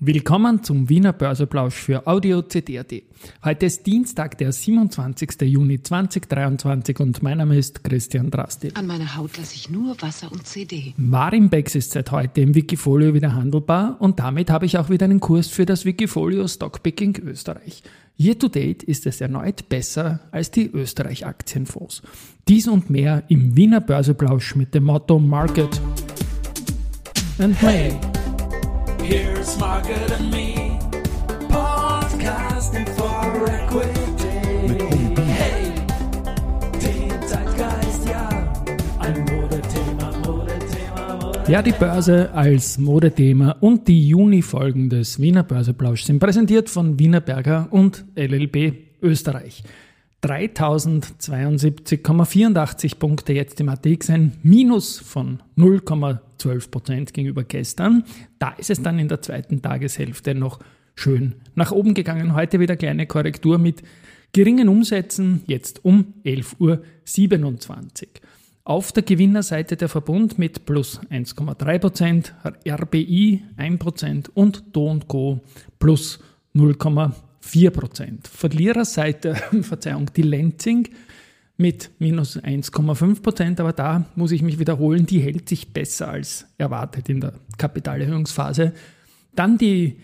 Willkommen zum Wiener Börseplausch für Audio CD.at. Heute ist Dienstag, der 27. Juni 2023 und mein Name ist Christian Drasti. An meiner Haut lasse ich nur Wasser und CD. Warimbex ist seit heute im Wikifolio wieder handelbar und damit habe ich auch wieder einen Kurs für das Wikifolio Stockpicking Österreich. Year to date ist es erneut besser als die Österreich-Aktienfonds. Dies und mehr im Wiener Börseplausch mit dem Motto Market and May. Here's Margaret and me, podcasting for equity. Hey, den Zeitgeist, ja, ein Modethema, Modethema, Modethema. Ja, die Börse als Modethema und die Juni-Folgen des Wiener Börseplausch sind präsentiert von Wiener Berger und LLB Österreich. 3072,84 Punkte jetzt im ATX, ein Minus von 0,12 Prozent gegenüber gestern. Da ist es dann in der zweiten Tageshälfte noch schön nach oben gegangen. Heute wieder kleine Korrektur mit geringen Umsätzen, jetzt um 11.27 Uhr. Auf der Gewinnerseite der Verbund mit plus 1,3 Prozent, RBI 1 Prozent und Do Co plus 0,5 4%. Verliererseite, Verzeihung, die Lenzing mit minus 1,5%, aber da muss ich mich wiederholen, die hält sich besser als erwartet in der Kapitalerhöhungsphase. Dann die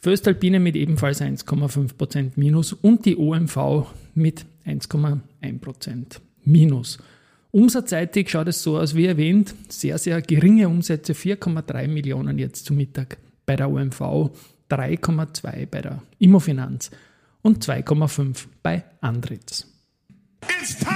Föstalpine mit ebenfalls 1,5% Minus und die OMV mit 1,1% Minus. Umsatzseitig schaut es so aus, wie erwähnt, sehr, sehr geringe Umsätze, 4,3 Millionen jetzt zu Mittag bei der OMV 3,2 bei der Immofinanz und 2,5 bei Andritz. It's time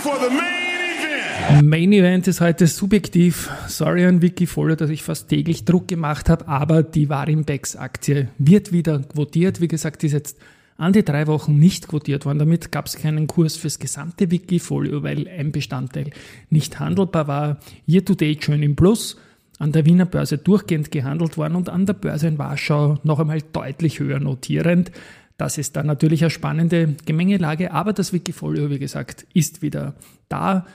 for the main event. Main Event ist heute subjektiv. Sorry an Wikifolio, dass ich fast täglich Druck gemacht habe, aber die Warimbex-Aktie wird wieder quotiert. Wie gesagt, die ist jetzt an die drei Wochen nicht quotiert worden. Damit gab es keinen Kurs fürs gesamte Wikifolio, weil ein Bestandteil nicht handelbar war. Year to date schön im Plus an der Wiener Börse durchgehend gehandelt worden und an der Börse in Warschau noch einmal deutlich höher notierend. Das ist dann natürlich eine spannende Gemengelage, aber das Wikifolio, wie gesagt, ist wieder da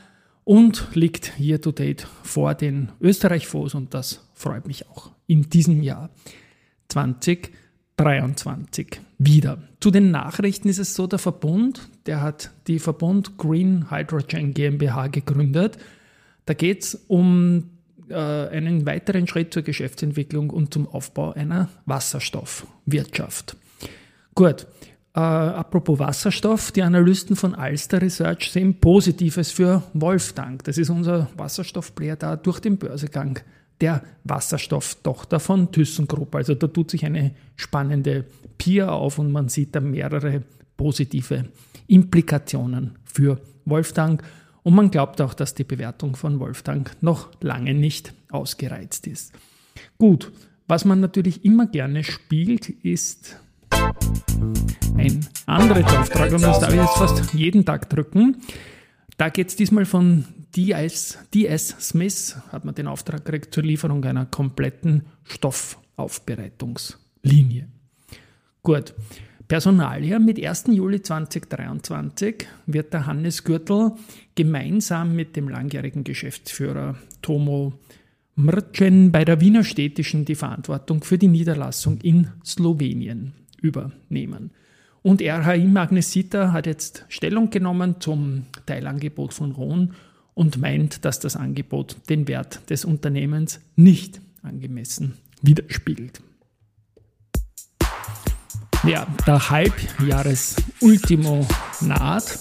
und liegt year to date vor den Österreich-Fonds und das freut mich auch in diesem Jahr 2023 wieder. Zu den Nachrichten ist es so, der Verbund, der hat die Verbund Green Hydrogen GmbH gegründet. Da geht es um einen weiteren Schritt zur Geschäftsentwicklung und zum Aufbau einer Wasserstoffwirtschaft. Gut, äh, apropos Wasserstoff, die Analysten von Alster Research sehen Positives für Wolftank. Das ist unser Wasserstoffplayer da durch den Börsegang der Wasserstofftochter von ThyssenKrupp. Also da tut sich eine spannende Peer auf und man sieht da mehrere positive Implikationen für Wolftank. Und man glaubt auch, dass die Bewertung von Wolfgang noch lange nicht ausgereizt ist. Gut, was man natürlich immer gerne spielt, ist ein Anreizauftrag und das darf ich jetzt fast jeden Tag drücken. Da geht es diesmal von DS, DS Smith, hat man den Auftrag gekriegt zur Lieferung einer kompletten Stoffaufbereitungslinie. Gut, Personalia mit 1. Juli 2023 wird der Hannes Gürtel gemeinsam mit dem langjährigen Geschäftsführer Tomo Mrcen bei der Wiener Städtischen die Verantwortung für die Niederlassung in Slowenien übernehmen. Und RHI Magnesita hat jetzt Stellung genommen zum Teilangebot von Rhone und meint, dass das Angebot den Wert des Unternehmens nicht angemessen widerspiegelt. Ja, der Halbjahres-Ultimo naht.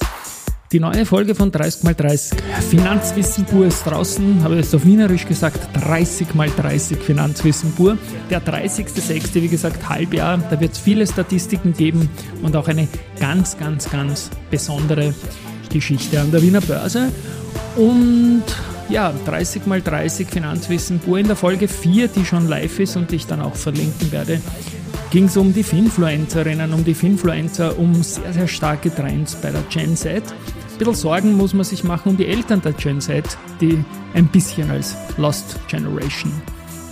Die neue Folge von 30 x 30 Finanzwissen pur ist draußen, habe ich jetzt auf Wienerisch gesagt, 30 x 30 Finanzwissen pur. Der 30.06., wie gesagt, Halbjahr, da wird es viele Statistiken geben und auch eine ganz, ganz, ganz besondere Geschichte an der Wiener Börse. Und ja, 30 x 30 Finanzwissen pur in der Folge 4, die schon live ist und ich dann auch verlinken werde ging es um die Finfluencerinnen, um die Finfluencer, um sehr, sehr starke Trends bei der Gen Z. Ein bisschen Sorgen muss man sich machen um die Eltern der Gen Z, die ein bisschen als Lost Generation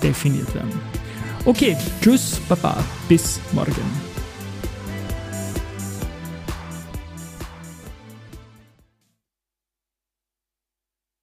definiert werden. Okay, tschüss, baba, bis morgen.